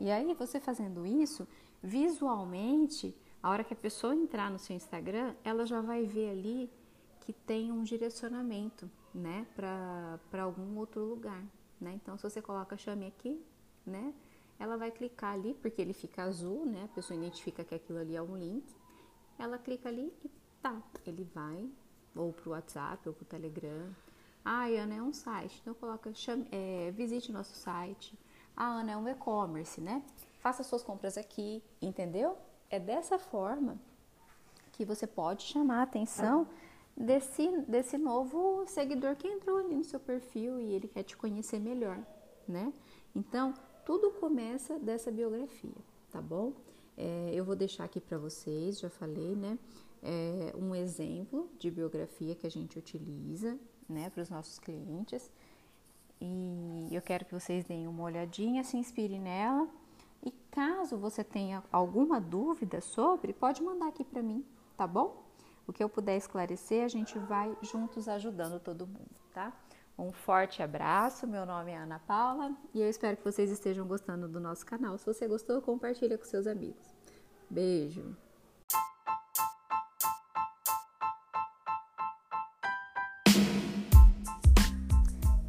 E aí, você fazendo isso, visualmente, a hora que a pessoa entrar no seu Instagram, ela já vai ver ali que tem um direcionamento, né, para algum outro lugar, né? Então, se você coloca chame aqui, né, ela vai clicar ali, porque ele fica azul, né? A pessoa identifica que aquilo ali é um link. Ela clica ali e tá, ele vai ou para o WhatsApp ou para o Telegram. Ah, Ana é um site, então coloca chame, é, visite nosso site. A Ana é um e-commerce, né? Faça suas compras aqui, entendeu? É dessa forma que você pode chamar a atenção desse, desse novo seguidor que entrou ali no seu perfil e ele quer te conhecer melhor, né? Então, tudo começa dessa biografia, tá bom? É, eu vou deixar aqui para vocês, já falei, né? É, um exemplo de biografia que a gente utiliza, né, para os nossos clientes. E eu quero que vocês deem uma olhadinha, se inspirem nela. E caso você tenha alguma dúvida sobre, pode mandar aqui para mim, tá bom? O que eu puder esclarecer, a gente vai juntos ajudando todo mundo, tá? Um forte abraço, meu nome é Ana Paula e eu espero que vocês estejam gostando do nosso canal. Se você gostou, compartilha com seus amigos. Beijo!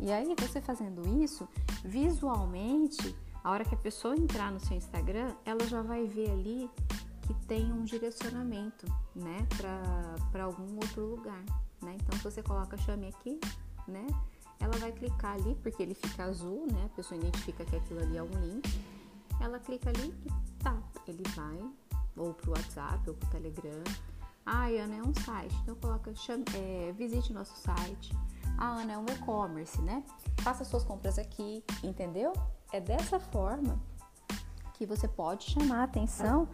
E aí, você fazendo isso, visualmente, a hora que a pessoa entrar no seu Instagram, ela já vai ver ali que tem um direcionamento, né, para algum outro lugar, né? Então, se você coloca chame aqui, né, ela vai clicar ali, porque ele fica azul, né? A pessoa identifica que aquilo ali é um link. Ela clica ali e tá, ele vai ou pro WhatsApp ou pro Telegram. Ah, Ana é um site, então coloca, chame, é, visite nosso site. Ah, Ana é um e-commerce, né? Faça suas compras aqui, entendeu? É dessa forma que você pode chamar a atenção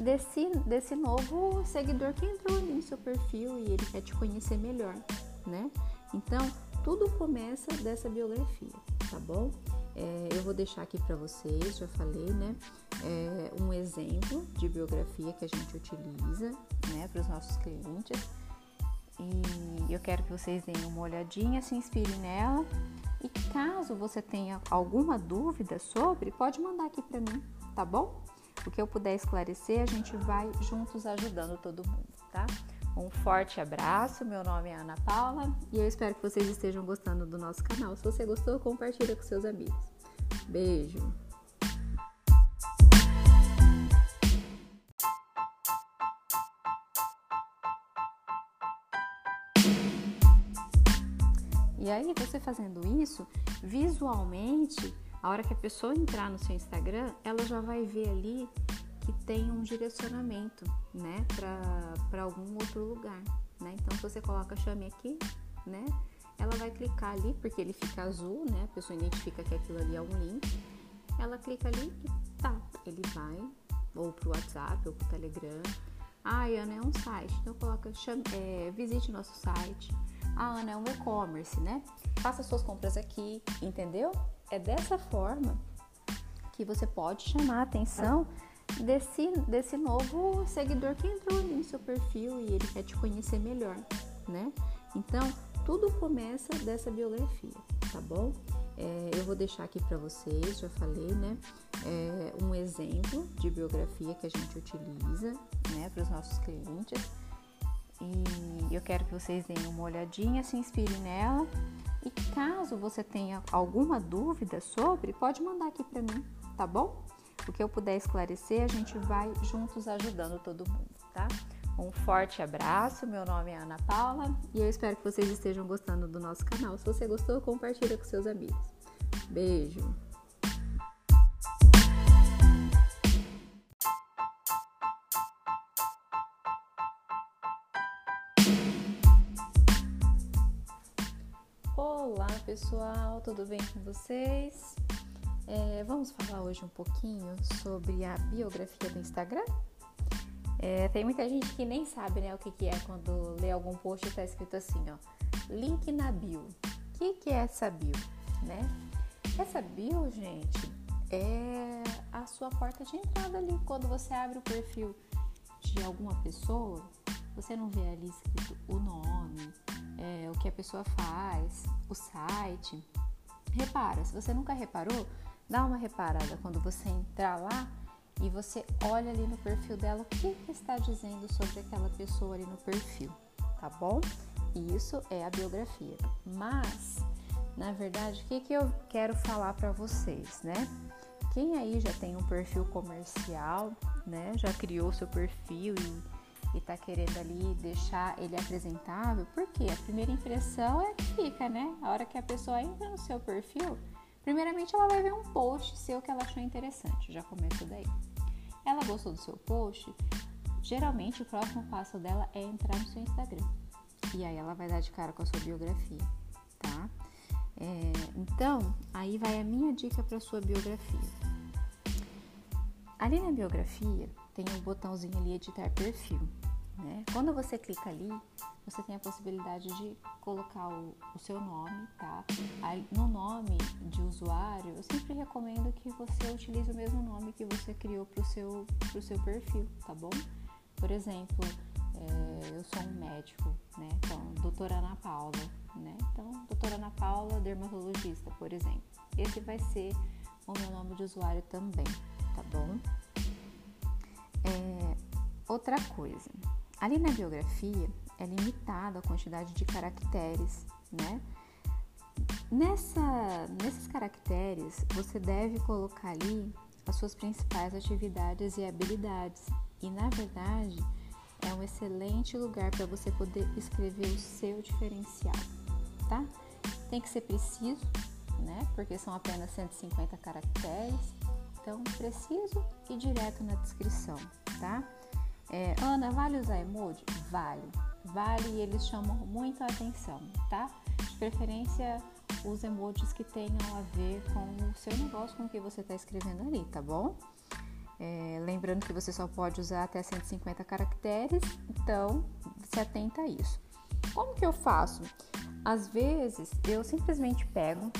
desse, desse novo seguidor que entrou ali no seu perfil e ele quer te conhecer melhor, né? Então, tudo começa dessa biografia, tá bom? É, eu vou deixar aqui para vocês, já falei, né? É, um exemplo de biografia que a gente utiliza, né, para os nossos clientes. E eu quero que vocês deem uma olhadinha, se inspirem nela. E caso você tenha alguma dúvida sobre, pode mandar aqui para mim, tá bom? O que eu puder esclarecer, a gente vai juntos ajudando todo mundo, tá? Um forte abraço, meu nome é Ana Paula e eu espero que vocês estejam gostando do nosso canal. Se você gostou, compartilha com seus amigos. Beijo! E aí, você fazendo isso, visualmente, a hora que a pessoa entrar no seu Instagram, ela já vai ver ali que tem um direcionamento, né, para algum outro lugar, né? Então, se você coloca chame aqui, né, ela vai clicar ali, porque ele fica azul, né? A pessoa identifica que aquilo ali é um link. Ela clica ali e tá, ele vai ou pro WhatsApp ou pro Telegram. Ah, Ana é um site, então coloca chame, é, visite nosso site. Ah, Ana é um e-commerce, né? Faça suas compras aqui, entendeu? É dessa forma que você pode chamar a atenção desse, desse novo seguidor que entrou no seu perfil e ele quer te conhecer melhor, né? Então, tudo começa dessa biografia, tá bom? É, eu vou deixar aqui para vocês, já falei, né? É, um exemplo de biografia que a gente utiliza, né, para os nossos clientes. E eu quero que vocês deem uma olhadinha, se inspirem nela. E caso você tenha alguma dúvida sobre, pode mandar aqui para mim, tá bom? O que eu puder esclarecer, a gente vai juntos ajudando todo mundo, tá? Um forte abraço, meu nome é Ana Paula e eu espero que vocês estejam gostando do nosso canal. Se você gostou, compartilha com seus amigos. Beijo! Pessoal, tudo bem com vocês? É, vamos falar hoje um pouquinho sobre a biografia do Instagram? É, tem muita gente que nem sabe né, o que, que é quando lê algum post e está escrito assim, ó, link na bio. O que, que é essa bio, né? Essa bio, gente, é a sua porta de entrada ali. Quando você abre o perfil de alguma pessoa, você não vê ali escrito o que a pessoa faz, o site. Repara, se você nunca reparou, dá uma reparada quando você entrar lá e você olha ali no perfil dela o que, está dizendo sobre aquela pessoa ali no perfil, tá bom? Isso é a biografia. Mas, na verdade, o que, que eu quero falar para vocês, né? Quem aí já tem um perfil comercial, né? Já criou seu perfil e, e tá querendo ali deixar ele apresentável, porque a primeira impressão é que fica, né? A hora que a pessoa entra no seu perfil, primeiramente ela vai ver um post seu que ela achou interessante, já começa daí. Ela gostou do seu post, geralmente o próximo passo dela é entrar no seu Instagram. E aí ela vai dar de cara com a sua biografia, tá? É, então, aí vai a minha dica para sua biografia. Ali na biografia tem um botãozinho ali editar perfil. Né? Quando você clica ali, você tem a possibilidade de colocar o, o seu nome, tá? Aí, no nome de usuário, eu sempre recomendo que você utilize o mesmo nome que você criou para o seu, pro seu perfil, tá bom? Por exemplo, é, eu sou um médico, né? Então, doutora Ana Paula, né? Então, doutora Ana Paula, dermatologista, por exemplo. Esse vai ser o meu nome de usuário também, tá bom? É, outra coisa, ali na biografia é limitada a quantidade de caracteres, né? Nessa, nesses caracteres, você deve colocar ali as suas principais atividades e habilidades. E na verdade, é um excelente lugar para você poder escrever o seu diferencial, tá? Tem que ser preciso, né? Porque são apenas 150 caracteres. Então, preciso e direto na descrição, tá? É, Ana, vale usar emoji? Vale. Vale e eles chamam muito a atenção, tá? De preferência, os emojis que tenham a ver com o seu negócio, com o que você está escrevendo ali, tá bom? É, lembrando que você só pode usar até 150 caracteres, então se atenta a isso. Como que eu faço? Às vezes eu simplesmente pego,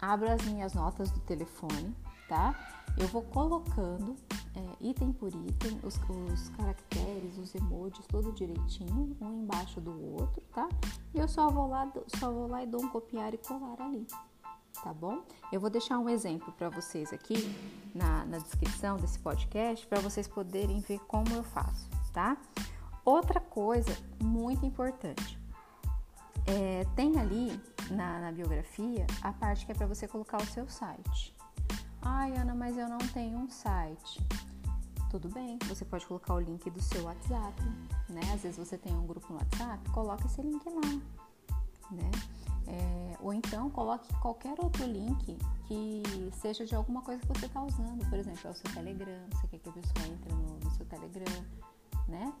abro as minhas notas do telefone, tá? Eu vou colocando é, item por item os, os caracteres, os emojis, tudo direitinho, um embaixo do outro, tá? E eu só vou lá, só vou lá e dou um copiar e colar ali, tá bom? Eu vou deixar um exemplo para vocês aqui na, na descrição desse podcast para vocês poderem ver como eu faço, tá? Outra coisa muito importante, é, tem ali na, na biografia a parte que é para você colocar o seu site. Ai, Ana, mas eu não tenho um site. Tudo bem, você pode colocar o link do seu WhatsApp, né? Às vezes você tem um grupo no WhatsApp, coloca esse link lá, né? É, ou então coloque qualquer outro link que seja de alguma coisa que você está usando. Por exemplo, é o seu Telegram, você quer que a pessoa entre no, no seu Telegram, né?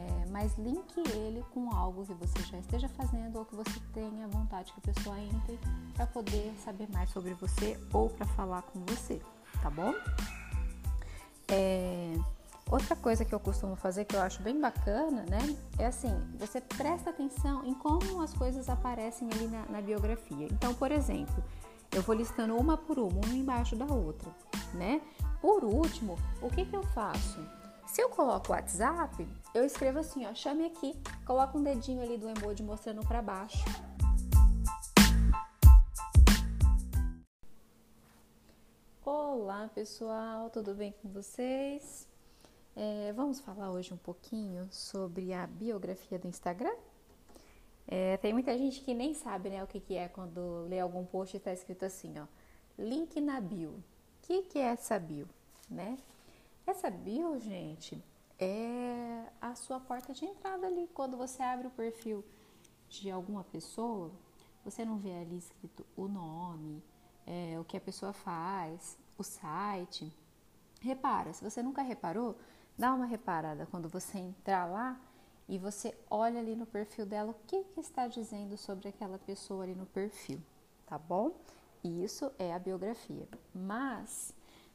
É, mas linke ele com algo que você já esteja fazendo ou que você tenha vontade que a pessoa entre para poder saber mais sobre você ou para falar com você, tá bom? É, Outra coisa que eu costumo fazer que eu acho bem bacana, né? É assim, você presta atenção em como as coisas aparecem ali na, na biografia. Então, por exemplo, eu vou listando uma por uma, uma embaixo da outra, né? Por último, o que, que eu faço? Se eu coloco o WhatsApp, eu escrevo assim, ó, chame aqui, coloco um dedinho ali do emoji mostrando para baixo. Olá pessoal, tudo bem com vocês? É, vamos falar hoje um pouquinho sobre a biografia do Instagram? É, tem muita gente que nem sabe né, o que, que é quando lê algum post e está escrito assim, ó, link na bio. O que, que é essa bio? Né? Essa bio, gente, é a sua porta de entrada ali. Quando você abre o perfil de alguma pessoa, você não vê ali escrito o nome, é, o que a pessoa faz, o site. Repara, se você nunca reparou, Dá uma reparada quando você entrar lá e você olha ali no perfil dela o que, que está dizendo sobre aquela pessoa ali no perfil, tá bom? Isso é a biografia. Mas,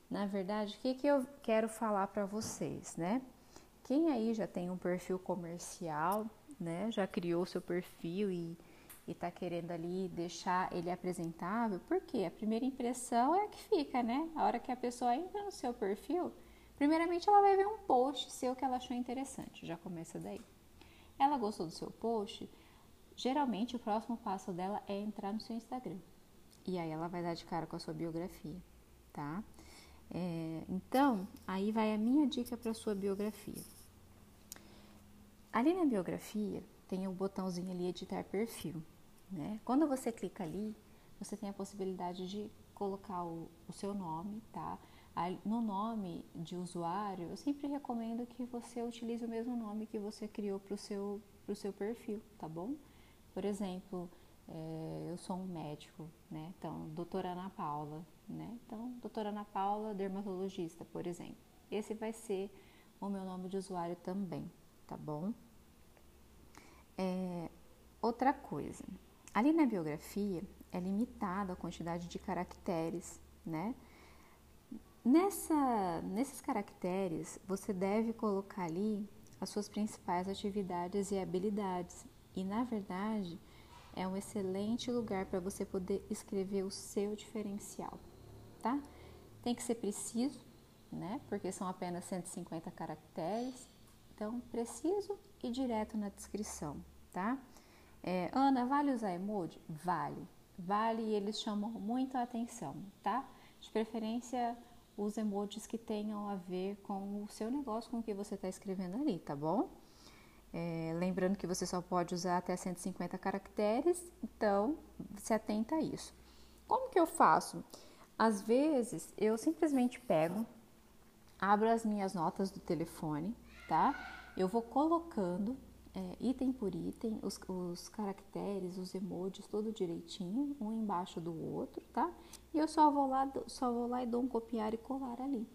na verdade, o que, que eu quero falar para vocês, né? Quem aí já tem um perfil comercial, né? Já criou seu perfil e está querendo ali deixar ele apresentável, porque a primeira impressão é a que fica, né? A hora que a pessoa entra no seu perfil, Primeiramente, ela vai ver um post seu que ela achou interessante, já começa daí. Ela gostou do seu post, geralmente o próximo passo dela é entrar no seu Instagram. E aí ela vai dar de cara com a sua biografia, tá? É, então, aí vai a minha dica para sua biografia. Ali na biografia tem o botãozinho ali editar perfil, né? Quando você clica ali, você tem a possibilidade de colocar o, o seu nome, tá? No nome de usuário, eu sempre recomendo que você utilize o mesmo nome que você criou para o seu, seu perfil, tá bom? Por exemplo, é, eu sou um médico, né? Então, doutora Ana Paula, né? Então, doutora Ana Paula, dermatologista, por exemplo. Esse vai ser o meu nome de usuário também, tá bom? É, outra coisa, ali na biografia é limitada a quantidade de caracteres, né? Nessa, nesses caracteres, você deve colocar ali as suas principais atividades e habilidades. E, na verdade, é um excelente lugar para você poder escrever o seu diferencial, tá? Tem que ser preciso, né? Porque são apenas 150 caracteres. Então, preciso e direto na descrição, tá? É, Ana, vale usar emoji? Vale. Vale e eles chamam muito a atenção, tá? De preferência os emojis que tenham a ver com o seu negócio, com o que você está escrevendo ali, tá bom? É, lembrando que você só pode usar até 150 caracteres, então se atenta a isso. Como que eu faço? Às vezes eu simplesmente pego, abro as minhas notas do telefone, tá? Eu vou colocando é, item por item, os, os, caracteres, os emojis, tudo direitinho, um embaixo do outro, tá? E eu só vou lá, só vou lá e dou um copiar e colar ali,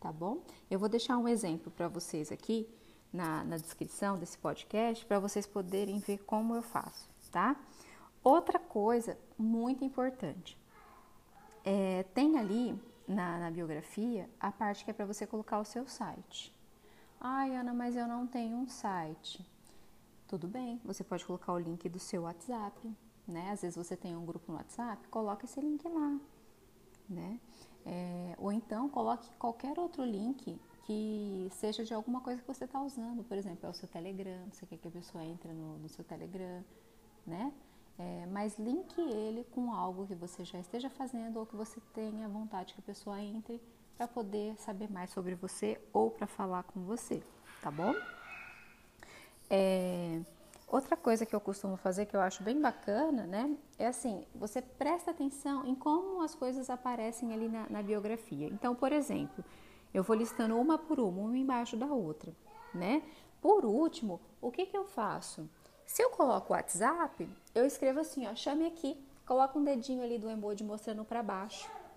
tá bom? Eu vou deixar um exemplo para vocês aqui na, na descrição desse podcast para vocês poderem ver como eu faço, tá? Outra coisa muito importante, é, tem ali na, na biografia a parte que é para você colocar o seu site. Ai, Ana, mas eu não tenho um site tudo bem, você pode colocar o link do seu WhatsApp, né? Às vezes você tem um grupo no WhatsApp, coloque esse link lá, né? É, ou então coloque qualquer outro link que seja de alguma coisa que você está usando, por exemplo, é o seu Telegram, você quer que a pessoa entre no, no seu Telegram, né? É, mas linke ele com algo que você já esteja fazendo ou que você tenha vontade que a pessoa entre para poder saber mais sobre você ou para falar com você, tá bom? É, outra coisa que eu costumo fazer que eu acho bem bacana, né? É assim, você presta atenção em como as coisas aparecem ali na, na biografia. Então, por exemplo, eu vou listando uma por uma, uma embaixo da outra, né? Por último, o que, que eu faço? Se eu coloco o WhatsApp, eu escrevo assim, ó, chame aqui, coloco um dedinho ali do emoji mostrando para baixo,